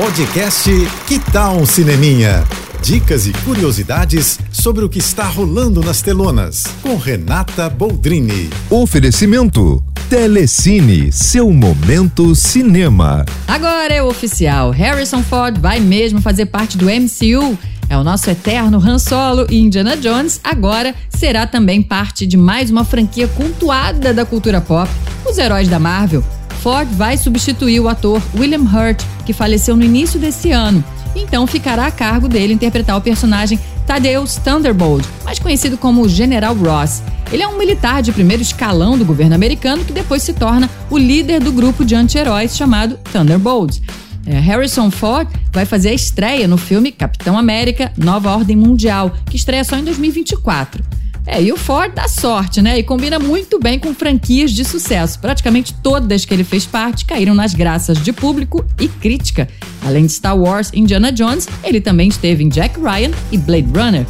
Podcast Que Tal um Cineminha? Dicas e curiosidades sobre o que está rolando nas telonas, com Renata Boldrini. Oferecimento Telecine, seu momento cinema. Agora é oficial, Harrison Ford vai mesmo fazer parte do MCU. É o nosso eterno Han Solo e Indiana Jones agora será também parte de mais uma franquia cultuada da cultura pop, os heróis da Marvel. Ford vai substituir o ator William Hurt, que faleceu no início desse ano. Então ficará a cargo dele interpretar o personagem Thaddeus Thunderbolt, mais conhecido como General Ross. Ele é um militar de primeiro escalão do governo americano que depois se torna o líder do grupo de anti-heróis chamado Thunderbolts. É, Harrison Ford vai fazer a estreia no filme Capitão América Nova Ordem Mundial, que estreia só em 2024. É, e o Ford dá sorte, né? E combina muito bem com franquias de sucesso. Praticamente todas que ele fez parte caíram nas graças de público e crítica. Além de Star Wars e Indiana Jones, ele também esteve em Jack Ryan e Blade Runner.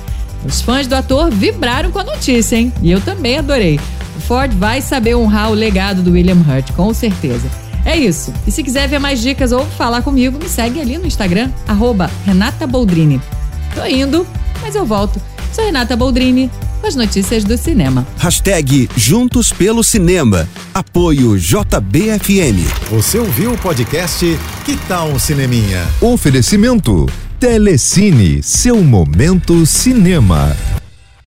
Os fãs do ator vibraram com a notícia, hein? E eu também adorei. O Ford vai saber honrar o legado do William Hurt, com certeza. É isso. E se quiser ver mais dicas ou falar comigo, me segue ali no Instagram, arroba Renata Boldrini. Tô indo, mas eu volto. Sou Renata Boldrini, com as notícias do cinema. Hashtag Juntos pelo Cinema. Apoio JBFM. Você ouviu o podcast Que Tal um Cineminha? Oferecimento Telecine, seu momento cinema.